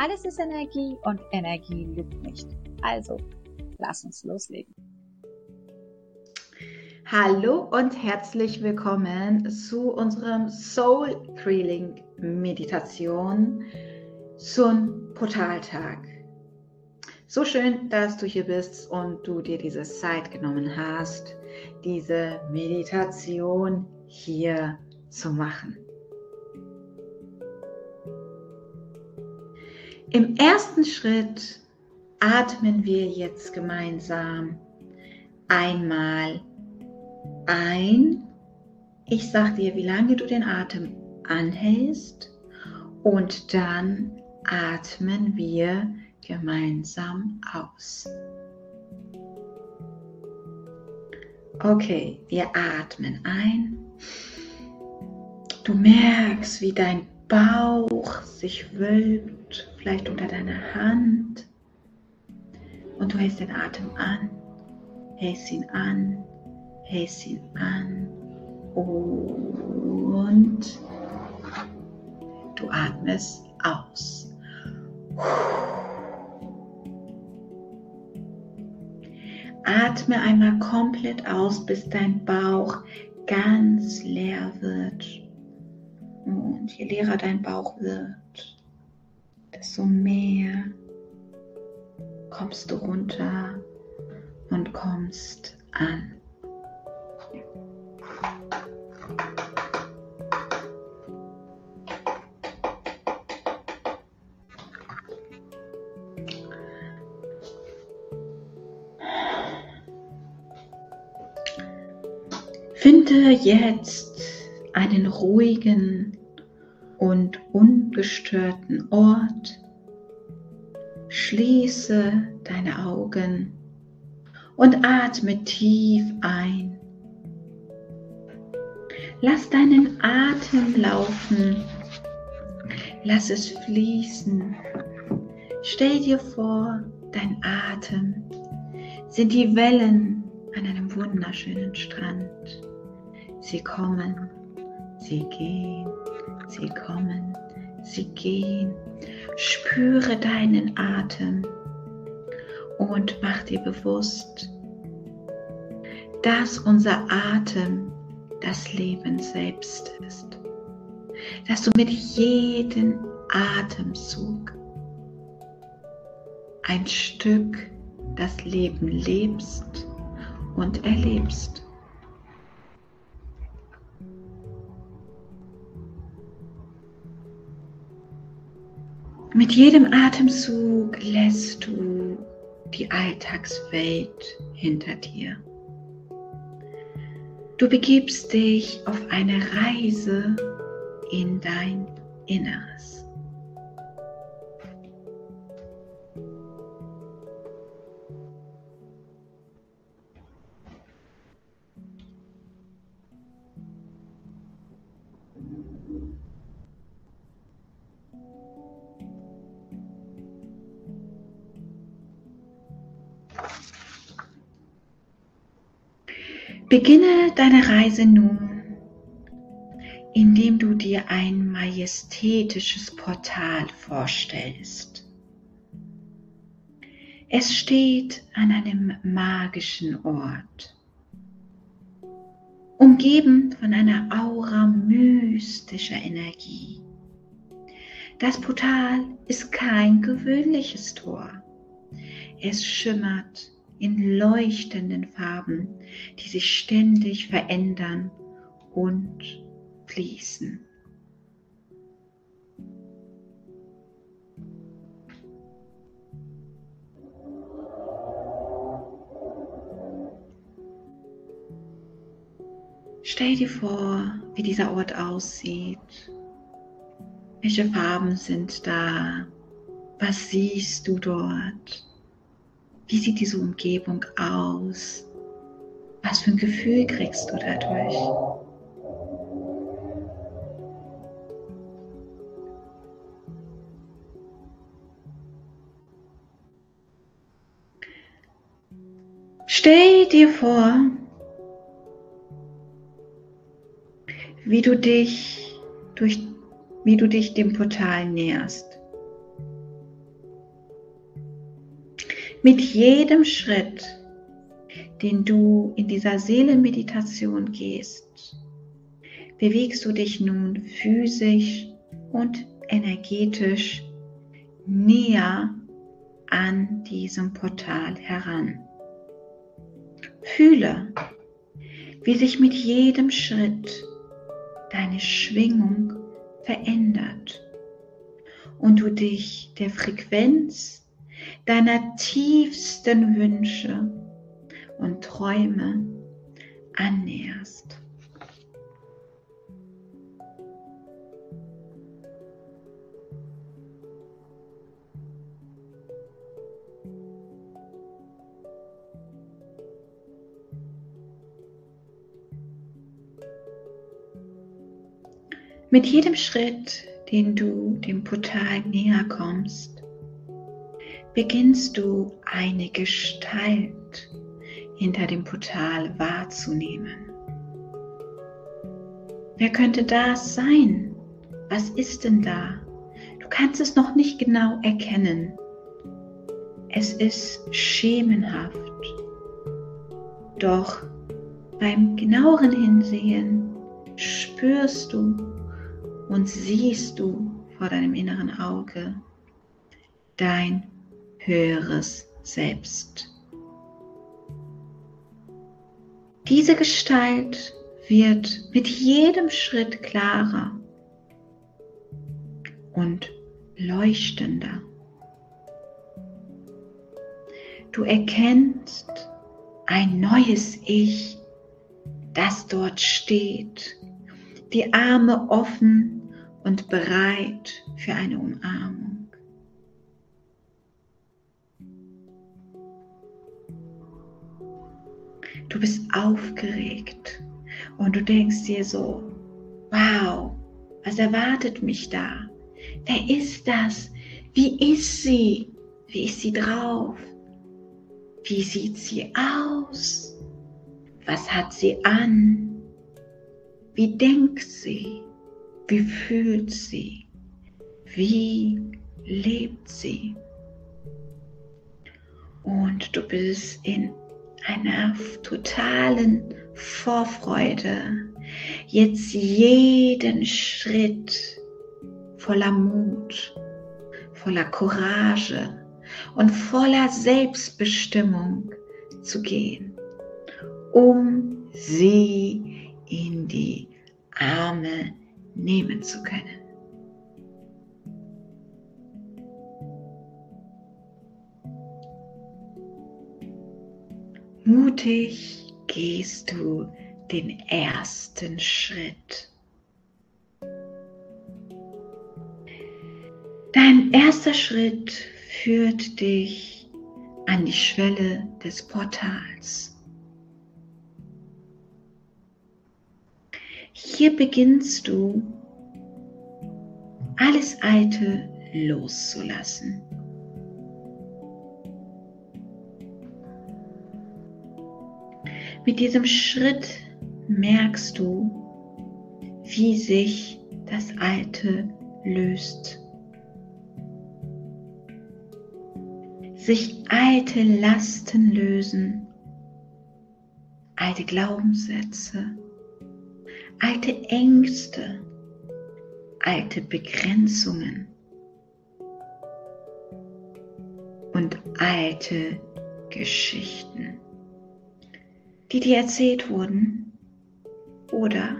Alles ist Energie und Energie lügt nicht. Also, lass uns loslegen. Hallo und herzlich willkommen zu unserem Soul Thrilling Meditation zum Portaltag. So schön, dass du hier bist und du dir diese Zeit genommen hast, diese Meditation hier zu machen. Im ersten Schritt atmen wir jetzt gemeinsam einmal ein. Ich sage dir, wie lange du den Atem anhältst und dann atmen wir gemeinsam aus. Okay, wir atmen ein. Du merkst, wie dein Bauch sich wölbt, vielleicht unter deiner Hand. Und du hältst den Atem an, hältst ihn an, hältst ihn an und du atmest aus. Atme einmal komplett aus, bis dein Bauch ganz leer wird. Und je leerer dein Bauch wird, desto mehr kommst du runter und kommst an. Finde jetzt einen ruhigen und ungestörten Ort. Schließe deine Augen und atme tief ein. Lass deinen Atem laufen. Lass es fließen. Stell dir vor, dein Atem sind die Wellen an einem wunderschönen Strand. Sie kommen, sie gehen, sie kommen, sie gehen. Spüre deinen Atem und mach dir bewusst, dass unser Atem das Leben selbst ist. Dass du mit jedem Atemzug ein Stück das Leben lebst und erlebst. Mit jedem Atemzug lässt du die Alltagswelt hinter dir. Du begibst dich auf eine Reise in dein Inneres. Beginne deine Reise nun, indem du dir ein majestätisches Portal vorstellst. Es steht an einem magischen Ort, umgeben von einer Aura mystischer Energie. Das Portal ist kein gewöhnliches Tor. Es schimmert in leuchtenden Farben, die sich ständig verändern und fließen. Stell dir vor, wie dieser Ort aussieht. Welche Farben sind da? Was siehst du dort? Wie sieht diese Umgebung aus? Was für ein Gefühl kriegst du dadurch? Stell dir vor, wie du dich durch, wie du dich dem Portal näherst. Mit jedem Schritt, den du in dieser Seelenmeditation gehst, bewegst du dich nun physisch und energetisch näher an diesem Portal heran. Fühle, wie sich mit jedem Schritt deine Schwingung verändert und du dich der Frequenz deiner tiefsten Wünsche und Träume annäherst. Mit jedem Schritt, den du dem Portal näher kommst, beginnst du eine Gestalt hinter dem Portal wahrzunehmen. Wer könnte das sein? Was ist denn da? Du kannst es noch nicht genau erkennen. Es ist schemenhaft. Doch beim genaueren Hinsehen spürst du, und siehst du vor deinem inneren Auge dein höheres Selbst. Diese Gestalt wird mit jedem Schritt klarer und leuchtender. Du erkennst ein neues Ich, das dort steht, die Arme offen und bereit für eine Umarmung. Du bist aufgeregt und du denkst dir so, wow, was erwartet mich da? Wer ist das? Wie ist sie? Wie ist sie drauf? Wie sieht sie aus? Was hat sie an? Wie denkt sie? Wie fühlt sie? Wie lebt sie? Und du bist in einer totalen Vorfreude, jetzt jeden Schritt voller Mut, voller Courage und voller Selbstbestimmung zu gehen, um sie in die Arme nehmen zu können. Mutig gehst du den ersten Schritt. Dein erster Schritt führt dich an die Schwelle des Portals. Hier beginnst du alles Alte loszulassen. Mit diesem Schritt merkst du, wie sich das Alte löst. Sich alte Lasten lösen, alte Glaubenssätze, alte Ängste, alte Begrenzungen. Und alte Geschichten, die dir erzählt wurden oder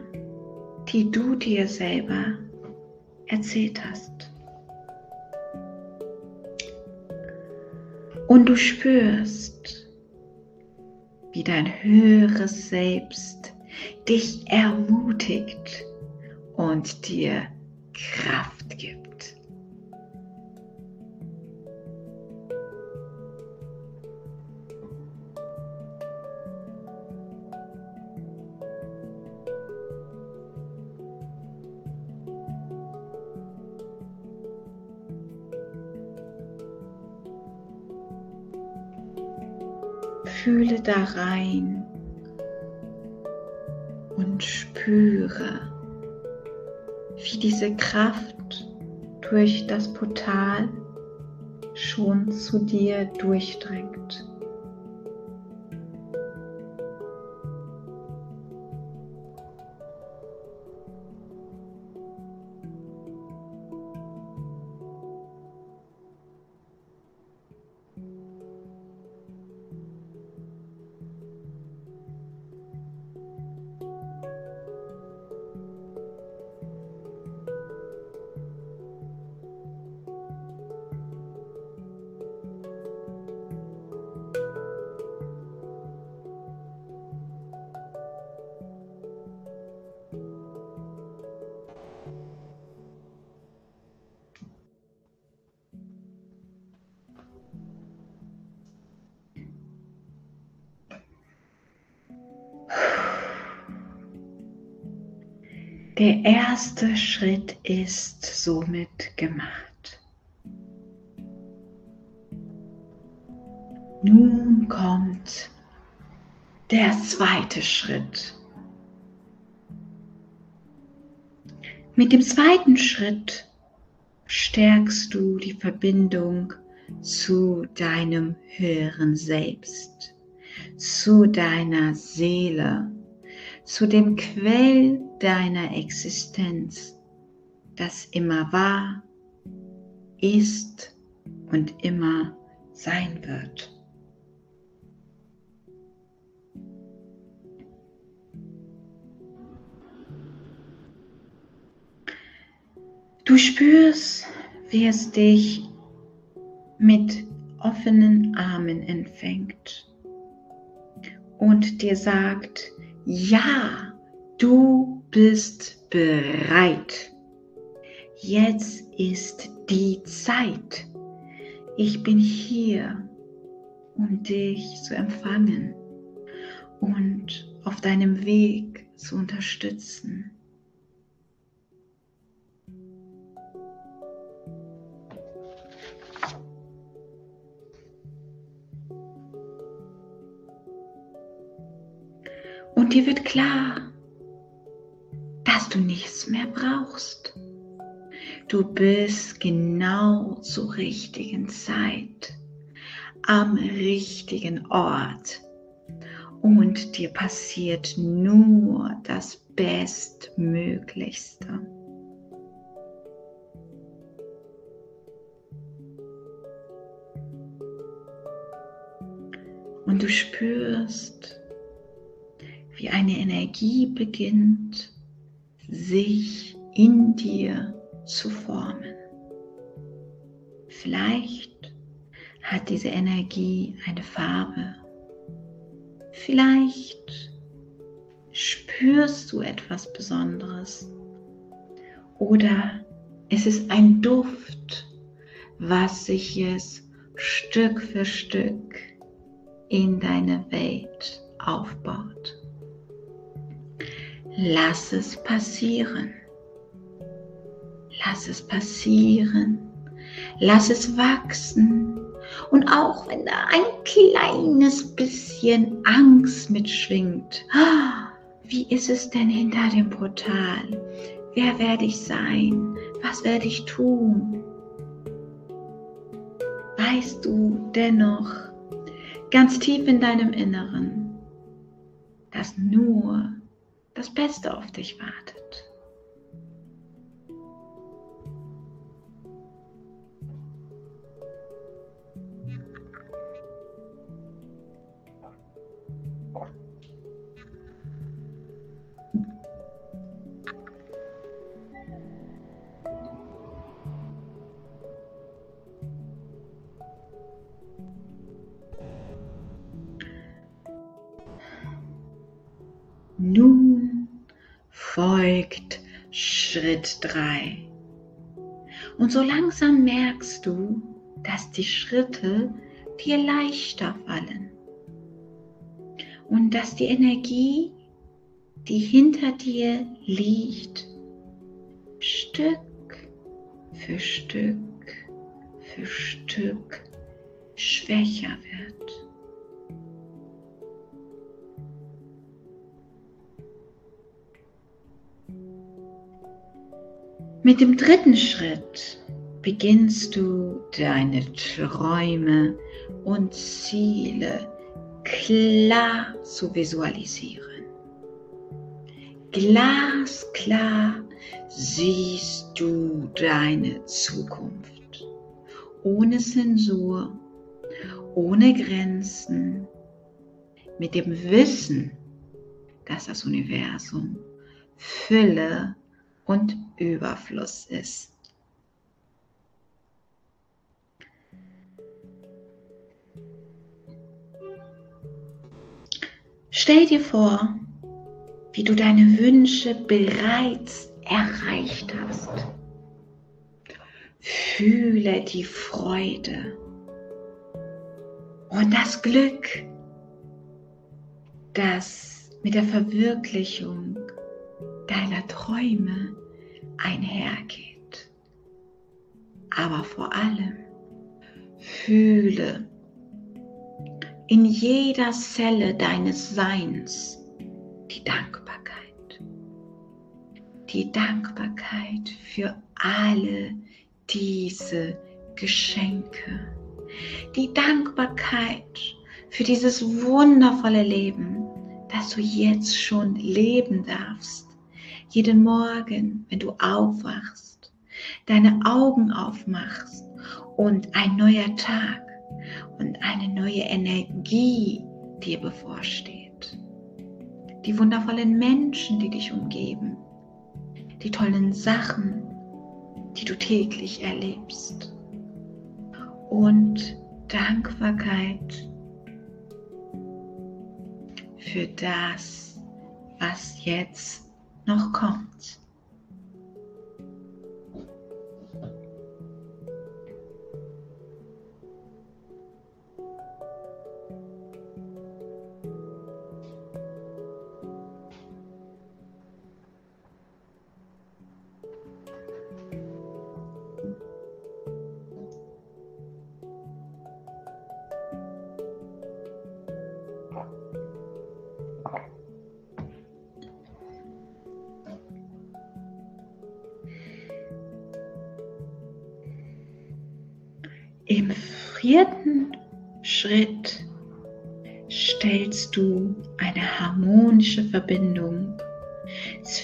die du dir selber erzählt hast. Und du spürst, wie dein höheres Selbst dich ermutigt und dir Kraft gibt. Fühle da rein und spüre, wie diese Kraft durch das Portal schon zu dir durchdringt. Der erste Schritt ist somit gemacht. Nun kommt der zweite Schritt. Mit dem zweiten Schritt stärkst du die Verbindung zu deinem höheren Selbst, zu deiner Seele, zu dem Quell deiner Existenz, das immer war, ist und immer sein wird. Du spürst, wie es dich mit offenen Armen empfängt und dir sagt, ja, du bist bereit. Jetzt ist die Zeit. Ich bin hier, um dich zu empfangen und auf deinem Weg zu unterstützen. Und dir wird klar, dass du nichts mehr brauchst. Du bist genau zur richtigen Zeit, am richtigen Ort. Und dir passiert nur das Bestmöglichste. Und du spürst, wie eine Energie beginnt, sich in dir zu formen. Vielleicht hat diese Energie eine Farbe. Vielleicht spürst du etwas Besonderes. Oder es ist ein Duft, was sich jetzt Stück für Stück in deine Welt aufbaut. Lass es passieren. Lass es passieren. Lass es wachsen. Und auch wenn da ein kleines bisschen Angst mitschwingt, wie ist es denn hinter dem Portal? Wer werde ich sein? Was werde ich tun? Weißt du dennoch ganz tief in deinem Inneren, dass nur das Beste auf dich wartet. Schritt 3. Und so langsam merkst du, dass die Schritte dir leichter fallen und dass die Energie, die hinter dir liegt, Stück für Stück für Stück schwächer wird. Mit dem dritten Schritt beginnst du deine Träume und Ziele klar zu visualisieren. Glasklar siehst du deine Zukunft. Ohne Zensur, ohne Grenzen, mit dem Wissen, dass das Universum Fülle und Überfluss ist. Stell dir vor, wie du deine Wünsche bereits erreicht hast. Fühle die Freude und das Glück, das mit der Verwirklichung deiner Träume einhergeht. Aber vor allem fühle in jeder Zelle deines Seins die Dankbarkeit. Die Dankbarkeit für alle diese Geschenke. Die Dankbarkeit für dieses wundervolle Leben, das du jetzt schon leben darfst. Jeden Morgen, wenn du aufwachst, deine Augen aufmachst und ein neuer Tag und eine neue Energie dir bevorsteht. Die wundervollen Menschen, die dich umgeben, die tollen Sachen, die du täglich erlebst und Dankbarkeit für das, was jetzt noch kommt.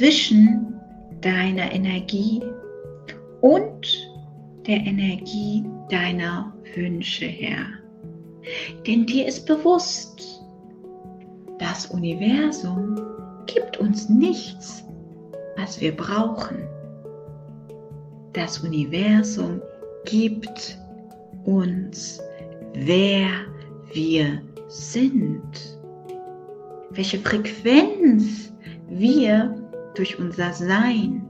Zwischen deiner Energie und der Energie deiner Wünsche her. Denn dir ist bewusst, das Universum gibt uns nichts, was wir brauchen. Das Universum gibt uns, wer wir sind, welche Frequenz wir durch unser Sein,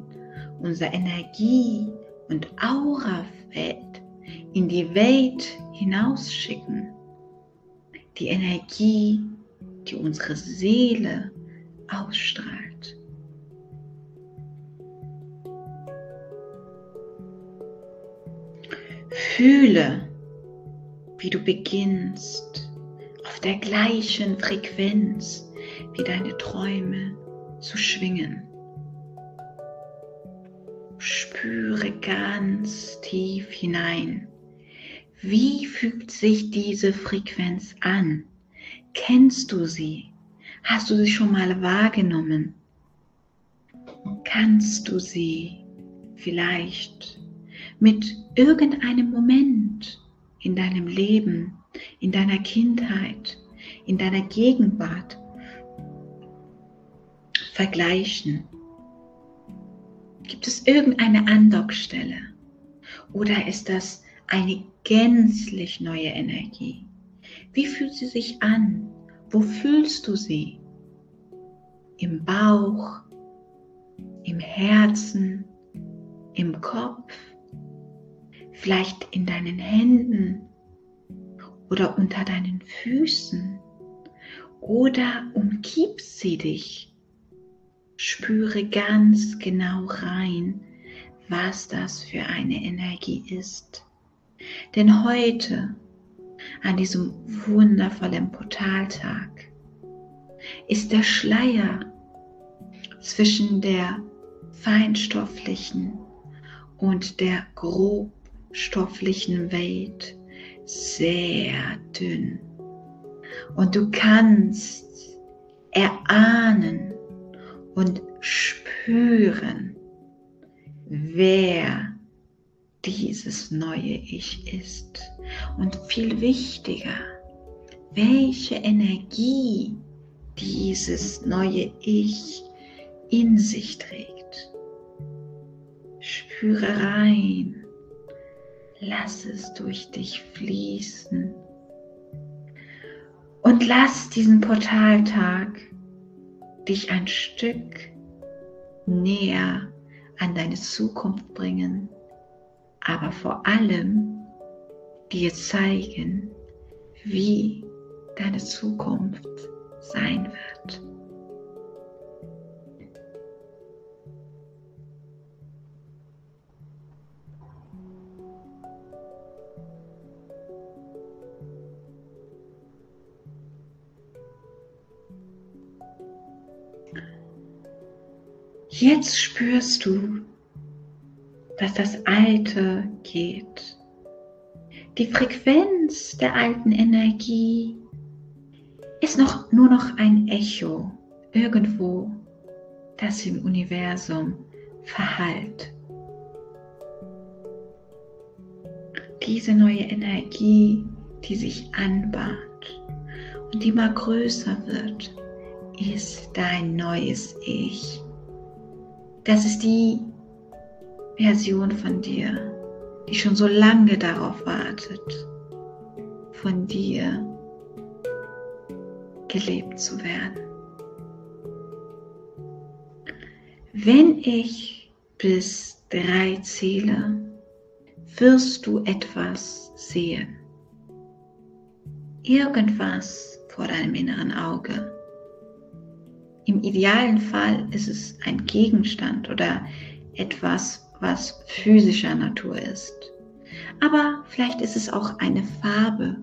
unsere Energie und Aurafeld in die Welt hinausschicken. Die Energie, die unsere Seele ausstrahlt. Fühle, wie du beginnst auf der gleichen Frequenz wie deine Träume zu schwingen. Spüre ganz tief hinein. Wie fühlt sich diese Frequenz an? Kennst du sie? Hast du sie schon mal wahrgenommen? Kannst du sie vielleicht mit irgendeinem Moment in deinem Leben, in deiner Kindheit, in deiner Gegenwart vergleichen? Gibt es irgendeine Andockstelle? Oder ist das eine gänzlich neue Energie? Wie fühlt sie sich an? Wo fühlst du sie? Im Bauch, im Herzen, im Kopf? vielleicht in deinen Händen oder unter deinen Füßen oder umgib sie dich. Spüre ganz genau rein, was das für eine Energie ist. Denn heute, an diesem wundervollen Portaltag, ist der Schleier zwischen der feinstofflichen und der grobstofflichen Welt sehr dünn. Und du kannst erahnen und spüren, wer dieses neue Ich ist. Und viel wichtiger, welche Energie dieses neue Ich in sich trägt. Spüre rein, lass es durch dich fließen und lass diesen Portaltag dich ein Stück näher an deine Zukunft bringen, aber vor allem dir zeigen, wie deine Zukunft sein wird. Jetzt spürst du, dass das Alte geht. Die Frequenz der alten Energie ist noch, nur noch ein Echo irgendwo, das im Universum verhallt. Diese neue Energie, die sich anbahnt und die immer größer wird, ist dein neues Ich. Das ist die Version von dir, die schon so lange darauf wartet, von dir gelebt zu werden. Wenn ich bis drei zähle, wirst du etwas sehen. Irgendwas vor deinem inneren Auge. Im idealen Fall ist es ein Gegenstand oder etwas, was physischer Natur ist. Aber vielleicht ist es auch eine Farbe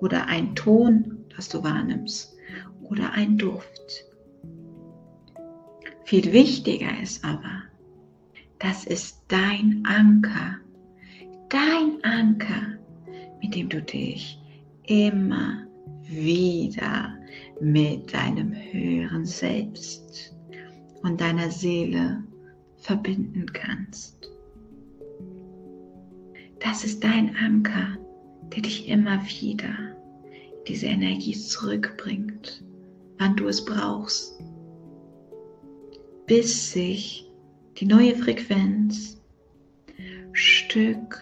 oder ein Ton, das du wahrnimmst oder ein Duft. Viel wichtiger ist aber, das ist dein Anker, dein Anker, mit dem du dich immer wieder mit deinem höheren Selbst und deiner Seele verbinden kannst. Das ist dein Anker, der dich immer wieder diese Energie zurückbringt, wann du es brauchst, bis sich die neue Frequenz Stück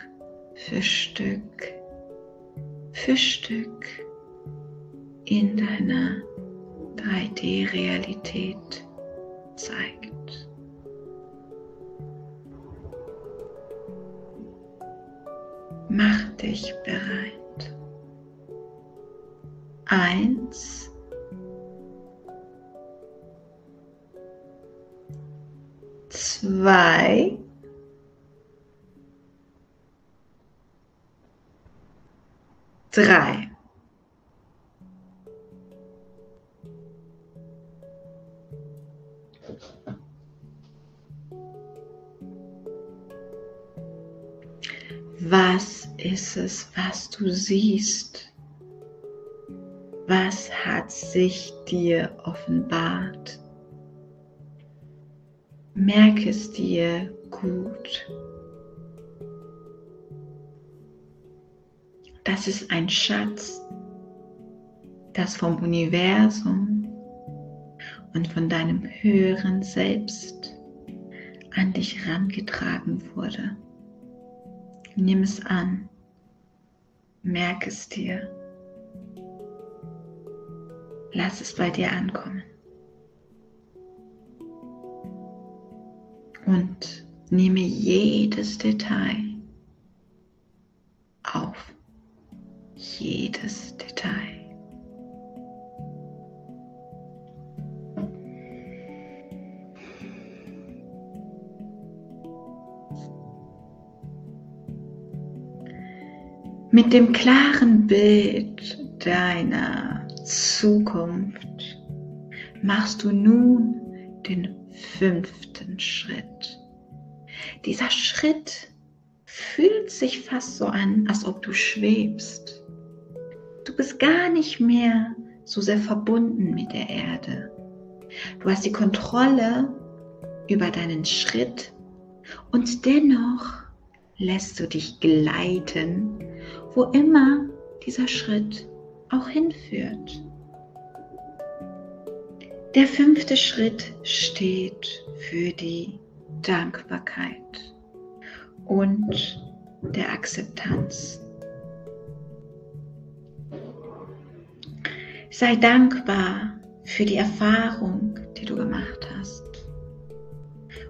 für Stück für Stück in deiner 3D-Realität zeigt. Mach dich bereit. Eins. Zwei. Drei. Was ist es, was du siehst? Was hat sich dir offenbart? Merke es dir gut. Das ist ein Schatz, das vom Universum und von deinem höheren Selbst an dich herangetragen wurde. Nimm es an, merke es dir, lass es bei dir ankommen. Und nehme jedes Detail auf, jedes Detail. Mit dem klaren Bild deiner Zukunft machst du nun den fünften Schritt. Dieser Schritt fühlt sich fast so an, als ob du schwebst. Du bist gar nicht mehr so sehr verbunden mit der Erde. Du hast die Kontrolle über deinen Schritt und dennoch lässt du dich gleiten, wo immer dieser Schritt auch hinführt. Der fünfte Schritt steht für die Dankbarkeit und der Akzeptanz. Sei dankbar für die Erfahrung, die du gemacht hast.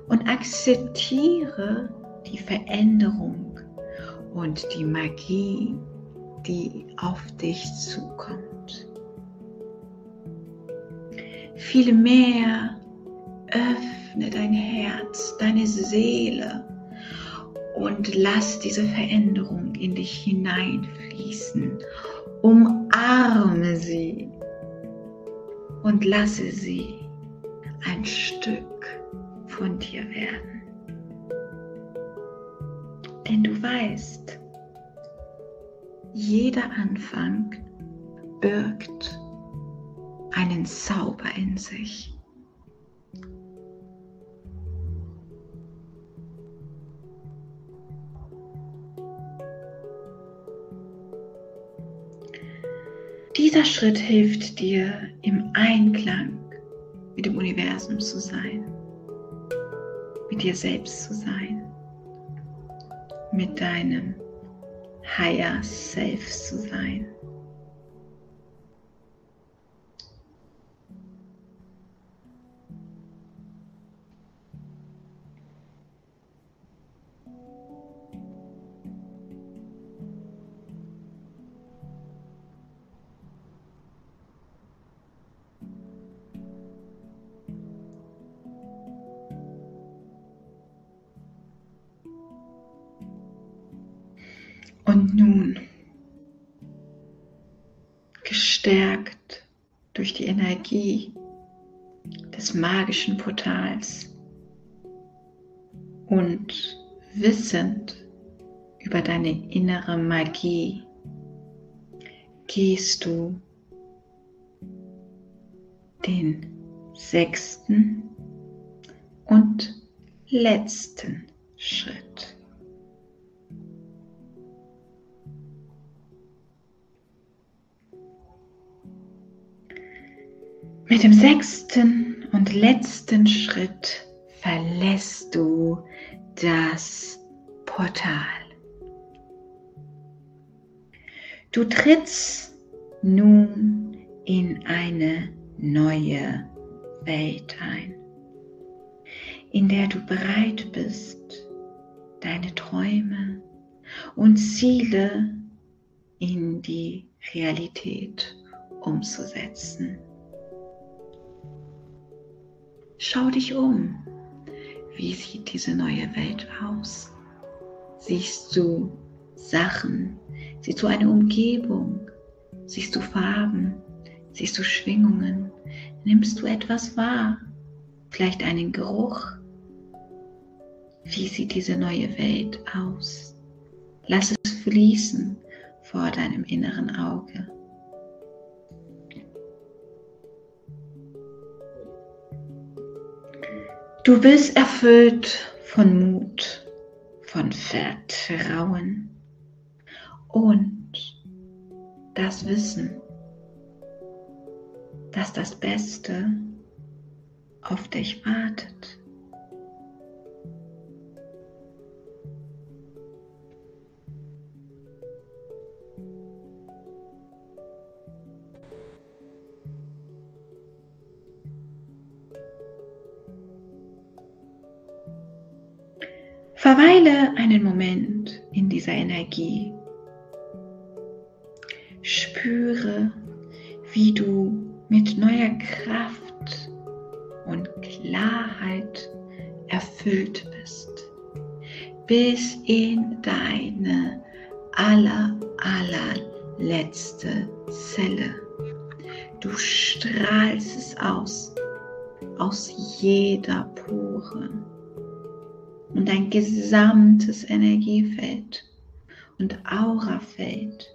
Und akzeptiere die Veränderung und die Magie, die auf dich zukommt. Vielmehr öffne dein Herz, deine Seele und lass diese Veränderung in dich hineinfließen. Umarme sie und lasse sie ein Stück von dir werden. Denn du weißt, jeder Anfang birgt einen Zauber in sich. Dieser Schritt hilft dir, im Einklang mit dem Universum zu sein, mit dir selbst zu sein, mit deinem Higher Self zu sein. Und nun, gestärkt durch die Energie des magischen Portals und wissend über deine innere Magie, gehst du den sechsten und letzten Schritt. Mit dem sechsten und letzten Schritt verlässt du das Portal. Du trittst nun in eine neue Welt ein, in der du bereit bist, deine Träume und Ziele in die Realität umzusetzen. Schau dich um. Wie sieht diese neue Welt aus? Siehst du Sachen? Siehst du eine Umgebung? Siehst du Farben? Siehst du Schwingungen? Nimmst du etwas wahr? Vielleicht einen Geruch? Wie sieht diese neue Welt aus? Lass es fließen vor deinem inneren Auge. Du bist erfüllt von Mut, von Vertrauen und das Wissen, dass das Beste auf dich wartet. Dieser Energie. Spüre, wie du mit neuer Kraft und Klarheit erfüllt bist, bis in deine aller, allerletzte Zelle. Du strahlst es aus, aus jeder Pore und dein gesamtes Energiefeld und Aurafeld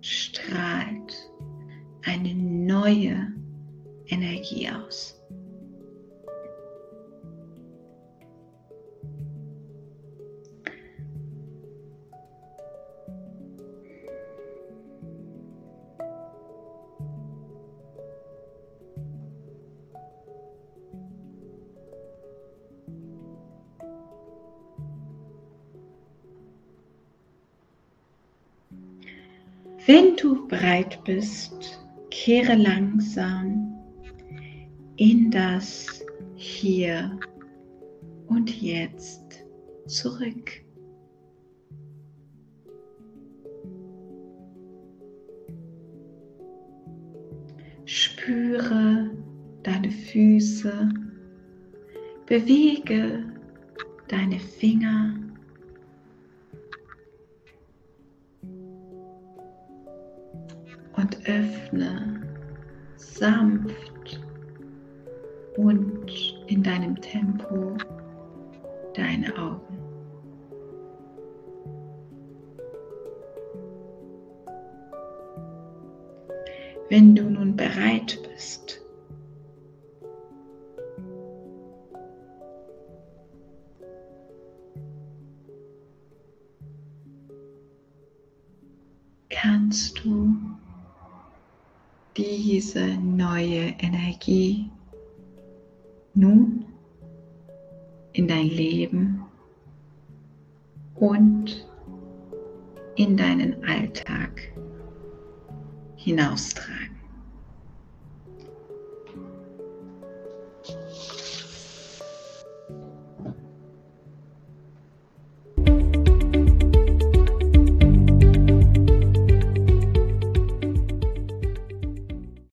strahlt eine neue Energie aus. Wenn du bereit bist, kehre langsam in das Hier und Jetzt zurück. Spüre deine Füße, bewege öffne sanft und in deinem Tempo deine Augen. Wenn du nun bereit bist, diese neue Energie nun in dein Leben und in deinen Alltag hinaustragen.